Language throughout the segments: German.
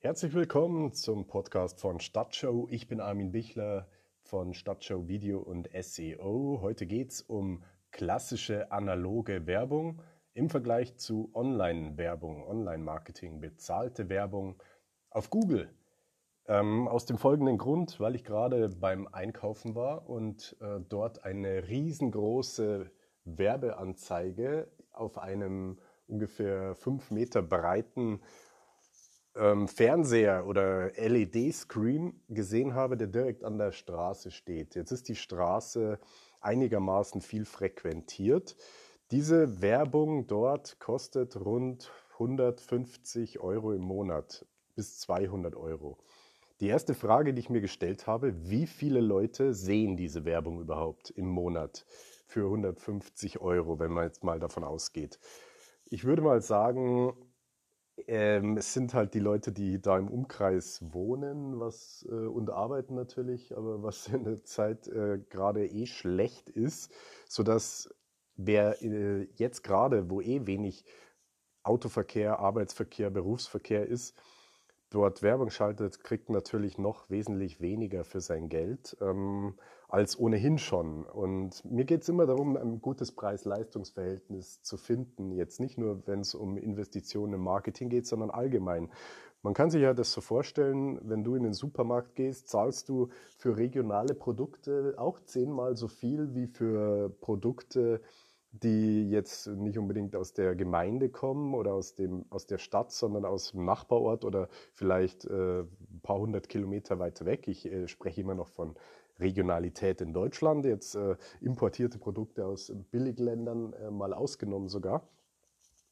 Herzlich willkommen zum Podcast von Stadtshow. Ich bin Armin Bichler von Stadtshow Video und SEO. Heute geht es um klassische analoge Werbung im Vergleich zu Online-Werbung, Online-Marketing, bezahlte Werbung auf Google. Ähm, aus dem folgenden Grund, weil ich gerade beim Einkaufen war und äh, dort eine riesengroße Werbeanzeige auf einem ungefähr fünf Meter breiten ähm, Fernseher oder LED-Screen gesehen habe, der direkt an der Straße steht. Jetzt ist die Straße einigermaßen viel frequentiert. Diese Werbung dort kostet rund 150 Euro im Monat bis 200 Euro. Die erste Frage, die ich mir gestellt habe, wie viele Leute sehen diese Werbung überhaupt im Monat für 150 Euro, wenn man jetzt mal davon ausgeht? Ich würde mal sagen, ähm, es sind halt die Leute, die da im Umkreis wohnen was, äh, und arbeiten natürlich, aber was in der Zeit äh, gerade eh schlecht ist, sodass wer äh, jetzt gerade, wo eh wenig Autoverkehr, Arbeitsverkehr, Berufsverkehr ist, dort Werbung schaltet, kriegt natürlich noch wesentlich weniger für sein Geld. Ähm, als ohnehin schon. Und mir geht es immer darum, ein gutes Preis-Leistungs-Verhältnis zu finden. Jetzt nicht nur, wenn es um Investitionen im Marketing geht, sondern allgemein. Man kann sich ja das so vorstellen, wenn du in den Supermarkt gehst, zahlst du für regionale Produkte auch zehnmal so viel wie für Produkte, die jetzt nicht unbedingt aus der Gemeinde kommen oder aus, dem, aus der Stadt, sondern aus dem Nachbarort oder vielleicht äh, ein paar hundert Kilometer weiter weg. Ich äh, spreche immer noch von Regionalität in Deutschland, jetzt äh, importierte Produkte aus Billigländern äh, mal ausgenommen sogar.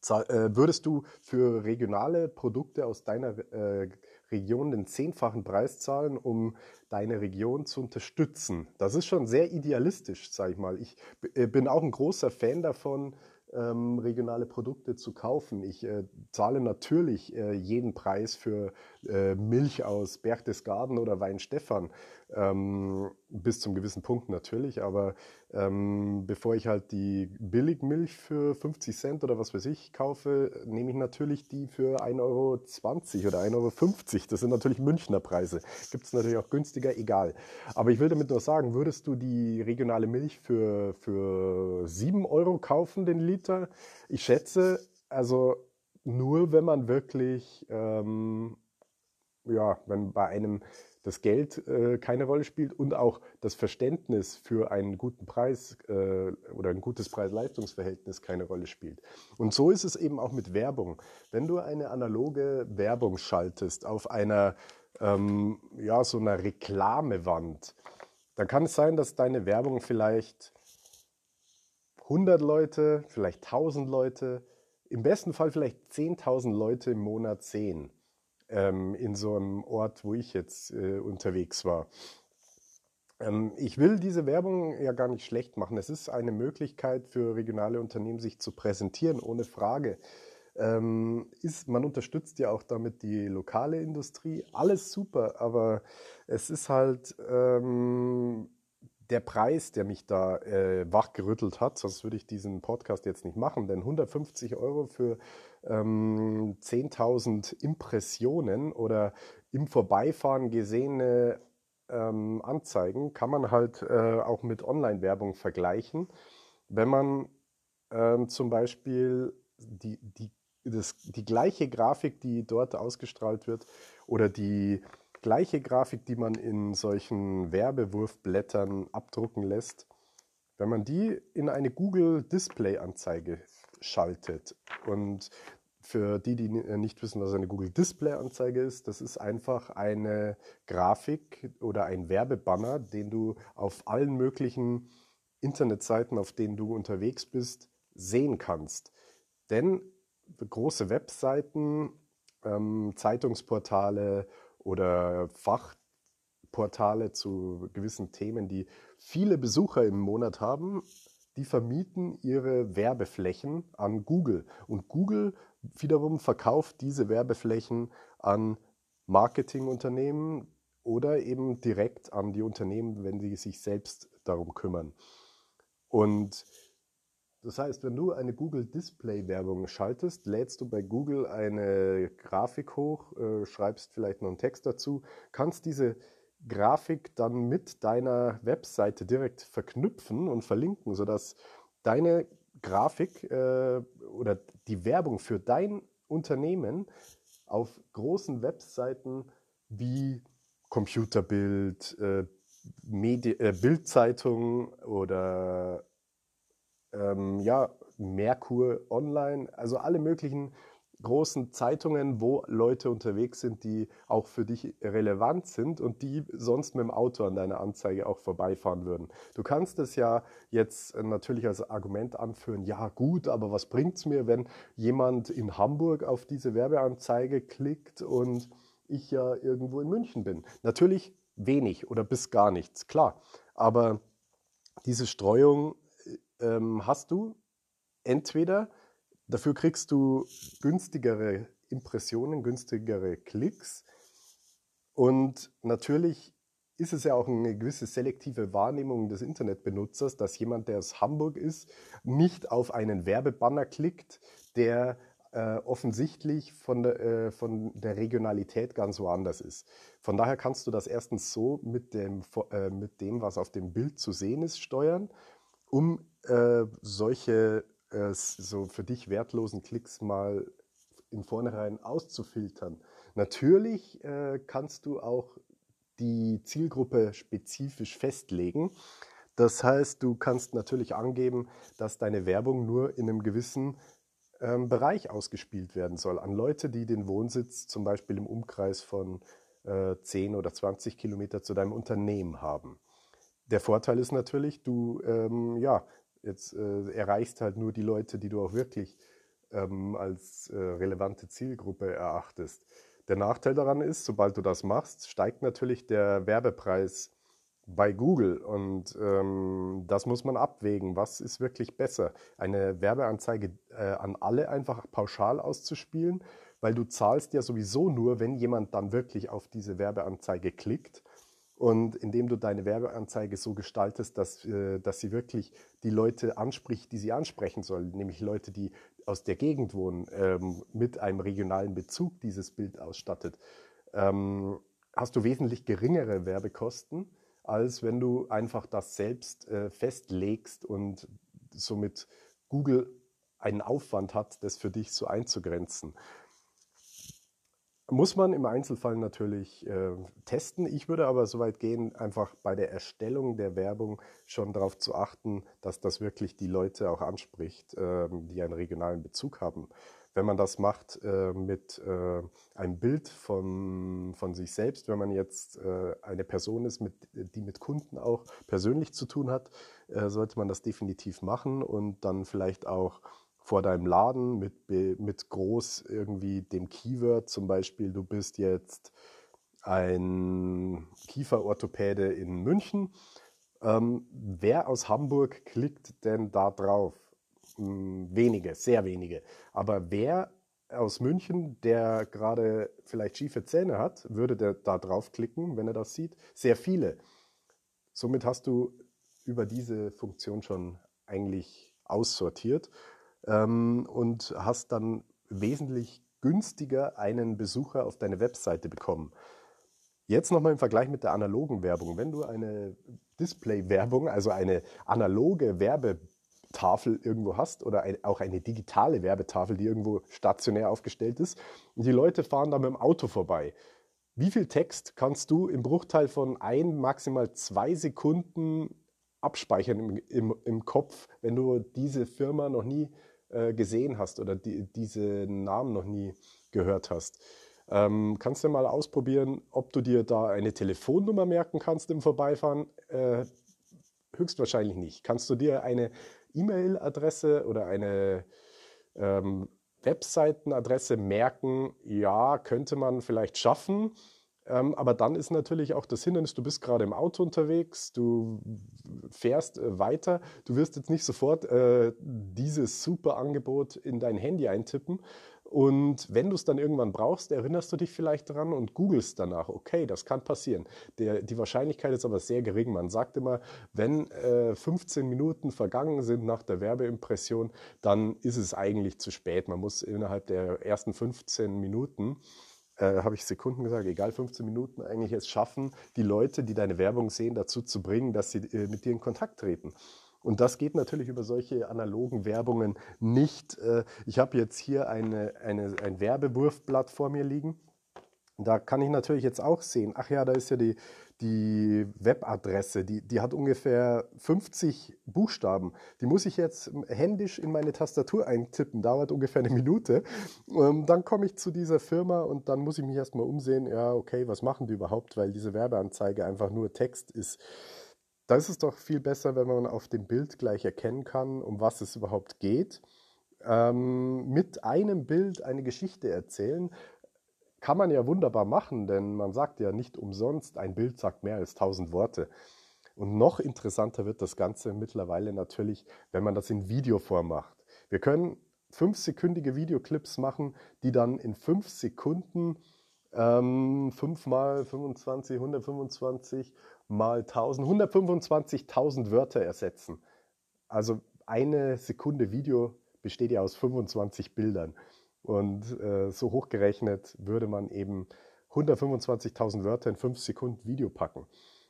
Äh, würdest du für regionale Produkte aus deiner äh, Region den zehnfachen Preis zahlen, um deine Region zu unterstützen? Das ist schon sehr idealistisch, sage ich mal. Ich äh, bin auch ein großer Fan davon, ähm, regionale Produkte zu kaufen. Ich äh, zahle natürlich äh, jeden Preis für äh, Milch aus Berchtesgaden oder Weinstefan, ähm, bis zum gewissen Punkt natürlich, aber ähm, bevor ich halt die Billigmilch für 50 Cent oder was weiß ich kaufe, nehme ich natürlich die für 1,20 Euro oder 1,50 Euro. Das sind natürlich Münchner Preise. Gibt es natürlich auch günstiger, egal. Aber ich will damit nur sagen, würdest du die regionale Milch für, für 7 Euro kaufen, den Liter? Ich schätze, also nur wenn man wirklich, ähm, ja, wenn bei einem das Geld äh, keine Rolle spielt und auch das Verständnis für einen guten Preis äh, oder ein gutes Preis-Leistungs-Verhältnis keine Rolle spielt. Und so ist es eben auch mit Werbung. Wenn du eine analoge Werbung schaltest auf einer, ähm, ja, so einer Reklamewand, dann kann es sein, dass deine Werbung vielleicht 100 Leute, vielleicht 1000 Leute, im besten Fall vielleicht 10.000 Leute im Monat sehen ähm, in so einem Ort, wo ich jetzt äh, unterwegs war. Ähm, ich will diese Werbung ja gar nicht schlecht machen. Es ist eine Möglichkeit für regionale Unternehmen, sich zu präsentieren, ohne Frage. Ähm, ist, man unterstützt ja auch damit die lokale Industrie. Alles super, aber es ist halt ähm, der Preis, der mich da äh, wachgerüttelt hat, sonst würde ich diesen Podcast jetzt nicht machen, denn 150 Euro für ähm, 10.000 Impressionen oder im Vorbeifahren gesehene ähm, Anzeigen kann man halt äh, auch mit Online-Werbung vergleichen. Wenn man ähm, zum Beispiel die, die, das, die gleiche Grafik, die dort ausgestrahlt wird, oder die gleiche Grafik, die man in solchen Werbewurfblättern abdrucken lässt, wenn man die in eine Google Display Anzeige schaltet und für die, die nicht wissen, was eine Google Display Anzeige ist, das ist einfach eine Grafik oder ein Werbebanner, den du auf allen möglichen Internetseiten, auf denen du unterwegs bist, sehen kannst. Denn große Webseiten, ähm, Zeitungsportale oder Fachportale zu gewissen Themen, die viele Besucher im Monat haben, die vermieten ihre Werbeflächen an Google. Und Google wiederum verkauft diese Werbeflächen an Marketingunternehmen oder eben direkt an die Unternehmen, wenn sie sich selbst darum kümmern. Und Das heißt, wenn du eine Google Display Werbung schaltest, lädst du bei Google eine Grafik hoch, äh, schreibst vielleicht noch einen Text dazu, kannst diese Grafik dann mit deiner Webseite direkt verknüpfen und verlinken, sodass deine Grafik äh, oder die Werbung für dein Unternehmen auf großen Webseiten wie Computerbild, äh, äh, Bildzeitung oder ähm, ja, Merkur Online, also alle möglichen großen Zeitungen, wo Leute unterwegs sind, die auch für dich relevant sind und die sonst mit dem Auto an deiner Anzeige auch vorbeifahren würden. Du kannst es ja jetzt natürlich als Argument anführen, ja gut, aber was bringt es mir, wenn jemand in Hamburg auf diese Werbeanzeige klickt und ich ja irgendwo in München bin? Natürlich wenig oder bis gar nichts, klar. Aber diese Streuung ähm, hast du entweder, dafür kriegst du günstigere Impressionen, günstigere Klicks und natürlich ist es ja auch eine gewisse selektive Wahrnehmung des Internetbenutzers, dass jemand, der aus Hamburg ist, nicht auf einen Werbebanner klickt, der äh, offensichtlich von der, äh, von der Regionalität ganz woanders ist. Von daher kannst du das erstens so mit dem, äh, mit dem, was auf dem Bild zu sehen ist, steuern um äh, solche äh, so für dich wertlosen Klicks mal in vornherein auszufiltern. Natürlich äh, kannst du auch die Zielgruppe spezifisch festlegen. Das heißt, du kannst natürlich angeben, dass deine Werbung nur in einem gewissen ähm, Bereich ausgespielt werden soll. An Leute, die den Wohnsitz zum Beispiel im Umkreis von äh, 10 oder 20 Kilometer zu deinem Unternehmen haben. Der Vorteil ist natürlich, du ähm, ja, jetzt äh, erreichst halt nur die Leute, die du auch wirklich ähm, als äh, relevante Zielgruppe erachtest. Der Nachteil daran ist, sobald du das machst, steigt natürlich der Werbepreis bei Google und ähm, das muss man abwägen. Was ist wirklich besser? Eine Werbeanzeige äh, an alle einfach pauschal auszuspielen, weil du zahlst ja sowieso nur, wenn jemand dann wirklich auf diese Werbeanzeige klickt und indem du deine Werbeanzeige so gestaltest, dass, äh, dass sie wirklich die Leute anspricht, die sie ansprechen soll, nämlich Leute, die aus der Gegend wohnen, ähm, mit einem regionalen Bezug dieses Bild ausstattet, ähm, hast du wesentlich geringere Werbekosten, als wenn du einfach das selbst äh, festlegst und somit Google einen Aufwand hat, das für dich so einzugrenzen. Muss man im Einzelfall natürlich äh, testen. Ich würde aber so weit gehen, einfach bei der Erstellung der Werbung schon darauf zu achten, dass das wirklich die Leute auch anspricht, äh, die einen regionalen Bezug haben. Wenn man das macht äh, mit äh, einem Bild von, von sich selbst, wenn man jetzt äh, eine Person ist, mit, die mit Kunden auch persönlich zu tun hat, äh, sollte man das definitiv machen und dann vielleicht auch vor deinem Laden mit, mit groß irgendwie dem Keyword, zum Beispiel, du bist jetzt ein Kieferorthopäde in München. Ähm, wer aus Hamburg klickt denn da drauf? Hm, wenige, sehr wenige. Aber wer aus München, der gerade vielleicht schiefe Zähne hat, würde der da draufklicken, wenn er das sieht? Sehr viele. Somit hast du über diese Funktion schon eigentlich aussortiert ähm, und hast dann wesentlich günstiger einen Besucher auf deine Webseite bekommen. Jetzt nochmal im Vergleich mit der analogen Werbung. Wenn du eine Display-Werbung, also eine analoge Werbetafel irgendwo hast oder ein, auch eine digitale Werbetafel, die irgendwo stationär aufgestellt ist, und die Leute fahren da mit dem Auto vorbei. Wie viel Text kannst du im Bruchteil von ein, maximal zwei Sekunden abspeichern im, im, im Kopf, wenn du diese Firma noch nie äh, gesehen hast oder die, diesen Namen noch nie gehört hast. Ähm, kannst du mal ausprobieren, ob du dir da eine Telefonnummer merken kannst im Vorbeifahren? Äh, höchstwahrscheinlich nicht. Kannst du dir eine E-Mail-Adresse oder eine ähm, Webseitenadresse merken? Ja, könnte man vielleicht schaffen. Ähm, aber dann ist natürlich auch das Hindernis, du bist gerade im Auto unterwegs, du fährst äh, weiter, du wirst jetzt nicht sofort äh, dieses super Angebot in dein Handy eintippen, Und wenn du es dann irgendwann brauchst, erinnerst du dich vielleicht daran und googelst danach. Okay, das kann passieren. Der, die Wahrscheinlichkeit ist aber sehr gering. Man sagt immer, wenn äh, 15 Minuten vergangen sind nach der Werbeimpression, dann ist es eigentlich zu spät. Man muss innerhalb der ersten 15 Minuten äh, habe ich Sekunden gesagt, egal 15 Minuten eigentlich es schaffen, die Leute, die deine Werbung sehen, dazu zu bringen, dass sie äh, mit dir in Kontakt treten. Und das geht natürlich über solche analogen Werbungen nicht. Äh, ich habe jetzt hier eine, eine, ein Werbewurfblatt vor mir liegen. Da kann ich natürlich jetzt auch sehen, ach ja, da ist ja die, die Webadresse, die, die hat ungefähr 50 Buchstaben. Die muss ich jetzt händisch in meine Tastatur eintippen, dauert ungefähr eine Minute. Und dann komme ich zu dieser Firma und dann muss ich mich erstmal umsehen, ja, okay, was machen die überhaupt, weil diese Werbeanzeige einfach nur Text ist. Da ist es doch viel besser, wenn man auf dem Bild gleich erkennen kann, um was es überhaupt geht. Ähm, mit einem Bild eine Geschichte erzählen, kann man ja wunderbar machen, denn man sagt ja nicht umsonst, ein Bild sagt mehr als tausend Worte. Und noch interessanter wird das Ganze mittlerweile natürlich, wenn man das in Videoform macht. Wir können fünfsekündige Videoclips machen, die dann in fünf Sekunden ähm, 5 mal 25, 125 mal 1000, 125.000 Wörter ersetzen. Also eine Sekunde Video besteht ja aus 25 Bildern. Und äh, so hochgerechnet würde man eben 125.000 Wörter in 5 Sekunden Video packen.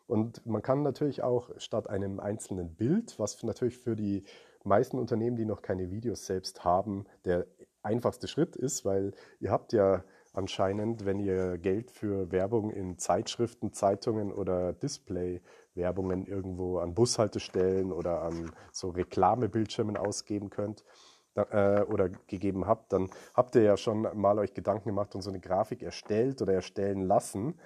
Und man kann natürlich auch statt einem einzelnen Bild, was natürlich für die meisten Unternehmen, die noch keine Videos selbst haben, der einfachste Schritt ist, weil ihr habt ja anscheinend, wenn ihr Geld für Werbung in Zeitschriften, Zeitungen oder Display-Werbungen irgendwo an Bushaltestellen oder an so Reklamebildschirmen ausgeben könnt äh, oder gegeben habt, dann habt ihr ja schon mal euch Gedanken gemacht und so eine Grafik erstellt oder erstellen lassen,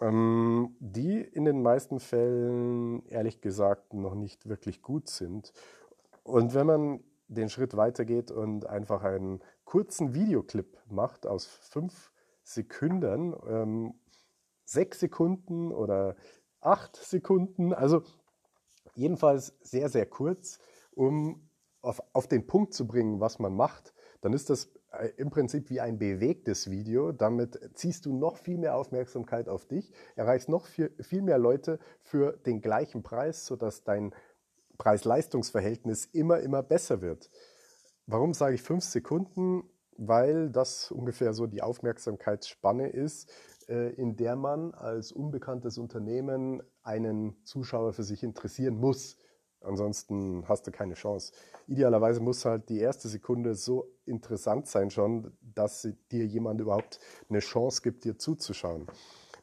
ähm, die in den meisten Fällen ehrlich gesagt noch nicht wirklich gut sind. Und wenn man den Schritt weitergeht und einfach einen kurzen Videoclip macht aus fünf Sekunden, ähm, sechs Sekunden oder acht Sekunden, also jedenfalls sehr, sehr kurz, um auf, auf den Punkt zu bringen, was man macht, dann ist das äh, im Prinzip wie ein bewegtes Video. Damit ziehst du noch viel mehr Aufmerksamkeit auf dich, erreichst noch viel, viel mehr Leute für den gleichen Preis, sodass dein Preis-Leistungs-Verhältnis immer, immer besser wird. Warum sage ich fünf Sekunden? Weil das ungefähr so die Aufmerksamkeitsspanne ist, äh, in der man als unbekanntes Unternehmen einen Zuschauer für sich interessieren muss. Ansonsten hast du keine Chance. Idealerweise muss halt die erste Sekunde so interessant sein schon, dass dir jemand überhaupt eine Chance gibt, dir zuzuschauen.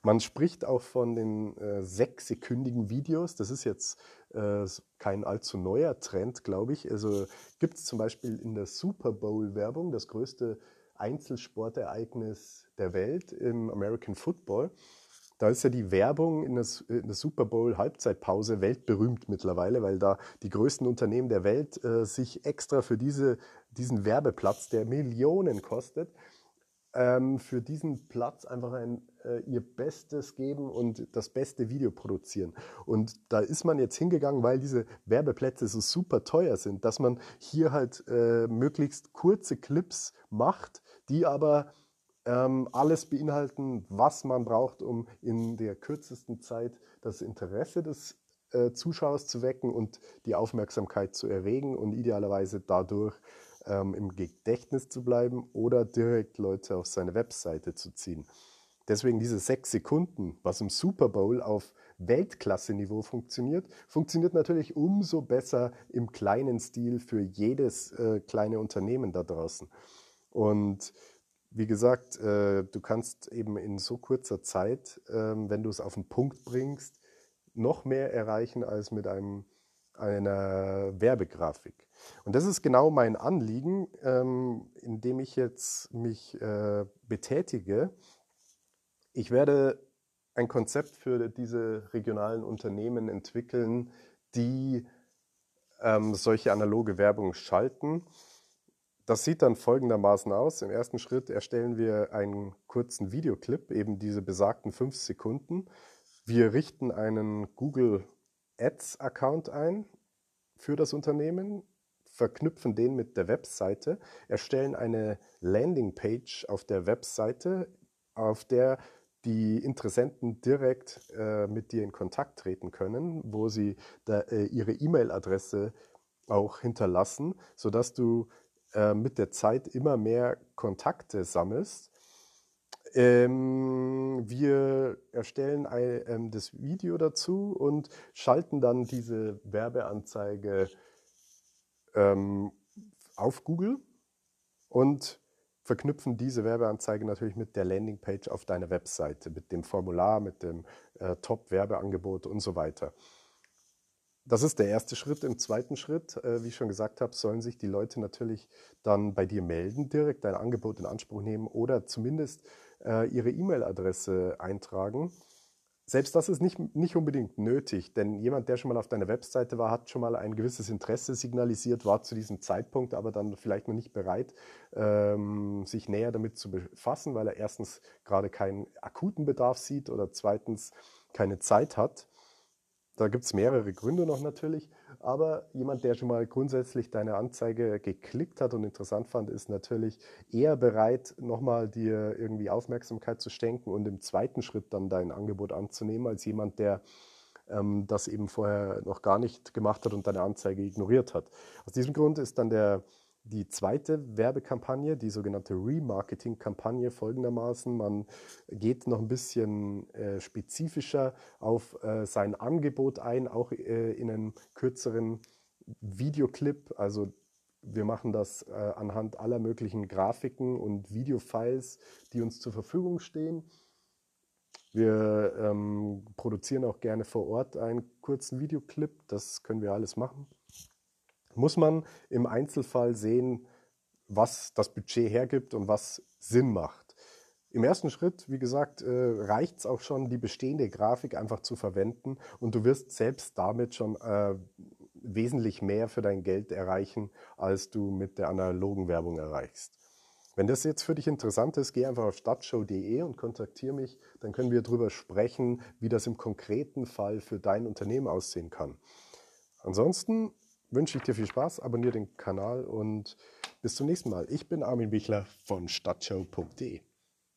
Man spricht auch von den äh, sechssekündigen Videos. Das ist jetzt äh, kein allzu neuer Trend, glaube ich. Also gibt es zum Beispiel in der Super Bowl-Werbung, das größte Einzelsportereignis der Welt im American Football. Da ist ja die Werbung in der, in der Super Bowl Halbzeitpause weltberühmt mittlerweile, weil da die größten Unternehmen der Welt äh, sich extra für diese, diesen Werbeplatz, der Millionen kostet, ähm, für diesen Platz einfach ein, äh, ihr Bestes geben und das beste Video produzieren. Und da ist man jetzt hingegangen, weil diese Werbeplätze so super teuer sind, dass man hier halt äh, möglichst kurze Clips macht, die aber ähm, alles beinhalten, was man braucht, um in der kürzesten Zeit das Interesse des äh, Zuschauers zu wecken und die Aufmerksamkeit zu erregen und idealerweise dadurch ähm, im Gedächtnis zu bleiben oder direkt Leute auf seine Webseite zu ziehen. Deswegen diese sechs Sekunden, was im Super Bowl auf Weltklasse-Niveau funktioniert, funktioniert natürlich umso besser im kleinen Stil für jedes äh, kleine Unternehmen da draußen. Und wie gesagt, äh, du kannst eben in so kurzer Zeit, äh, wenn du es auf den Punkt bringst, noch mehr erreichen als mit einem, einer Werbegrafik. Und das ist genau mein Anliegen, ähm, in dem ich jetzt mich äh, betätige. Ich werde ein Konzept für diese regionalen Unternehmen entwickeln, die ähm, solche analoge Werbung schalten. Das sieht dann folgendermaßen aus. Im ersten Schritt erstellen wir einen kurzen Videoclip, eben diese besagten fünf Sekunden. Wir richten einen Google Ads Account ein für das Unternehmen verknüpfen den mit der Webseite, erstellen eine Landingpage auf der Webseite, auf der die Interessenten direkt äh, mit dir in Kontakt treten können, wo sie da, äh, ihre E-Mail-Adresse auch hinterlassen, sodass du äh, mit der Zeit immer mehr Kontakte sammelst. Ähm, wir erstellen ein, ähm, das Video dazu und schalten dann diese Werbeanzeige ähm, auf Google und verknüpfen diese Werbeanzeige natürlich mit der Landingpage auf deiner Webseite, mit dem Formular, mit dem äh, Top-Werbeangebot und so weiter. Das ist der erste Schritt. Im zweiten Schritt, äh, wie ich schon gesagt habe, sollen sich die Leute natürlich dann bei dir melden, direkt dein Angebot in Anspruch nehmen oder zumindest äh, ihre E-Mail-Adresse eintragen selbst das ist nicht, nicht unbedingt nötig, denn jemand, der schon mal auf deiner Webseite war, hat schon mal ein gewisses Interesse signalisiert, war zu diesem Zeitpunkt aber dann vielleicht noch nicht bereit, ähm, sich näher damit zu befassen, weil er erstens gerade keinen akuten Bedarf sieht oder zweitens keine Zeit hat. Da gibt es mehrere Gründe noch natürlich, aber jemand, der schon mal grundsätzlich deine Anzeige geklickt hat und interessant fand, ist natürlich eher bereit, nochmal dir irgendwie Aufmerksamkeit zu schenken und im zweiten Schritt dann dein Angebot anzunehmen, als jemand, der ähm, das eben vorher noch gar nicht gemacht hat und deine Anzeige ignoriert hat. Aus diesem Grund ist dann der die zweite Werbekampagne, die sogenannte Remarketing-Kampagne folgendermaßen. Man geht noch ein bisschen äh, spezifischer auf äh, sein Angebot ein, auch äh, in einem kürzeren Videoclip. Also wir machen das äh, anhand aller möglichen Grafiken und Videofiles, die uns zur Verfügung stehen. Wir ähm, produzieren auch gerne vor Ort einen kurzen Videoclip. Das können wir alles machen muss man im Einzelfall sehen, was das Budget hergibt und was Sinn macht. Im ersten Schritt, wie gesagt, äh, reicht es auch schon, die bestehende Grafik einfach zu verwenden und du wirst selbst damit schon äh, wesentlich mehr für dein Geld erreichen, als du mit der analogen Werbung erreichst. Wenn das jetzt für dich interessant ist, geh einfach auf stadtshow.de und kontaktiere mich, dann können wir darüber sprechen, wie das im konkreten Fall für dein Unternehmen aussehen kann. Ansonsten wünsche ich dir viel Spaß, abonniere den Kanal und bis zum nächsten Mal. Ich bin Armin Bichler von stadtshow.de.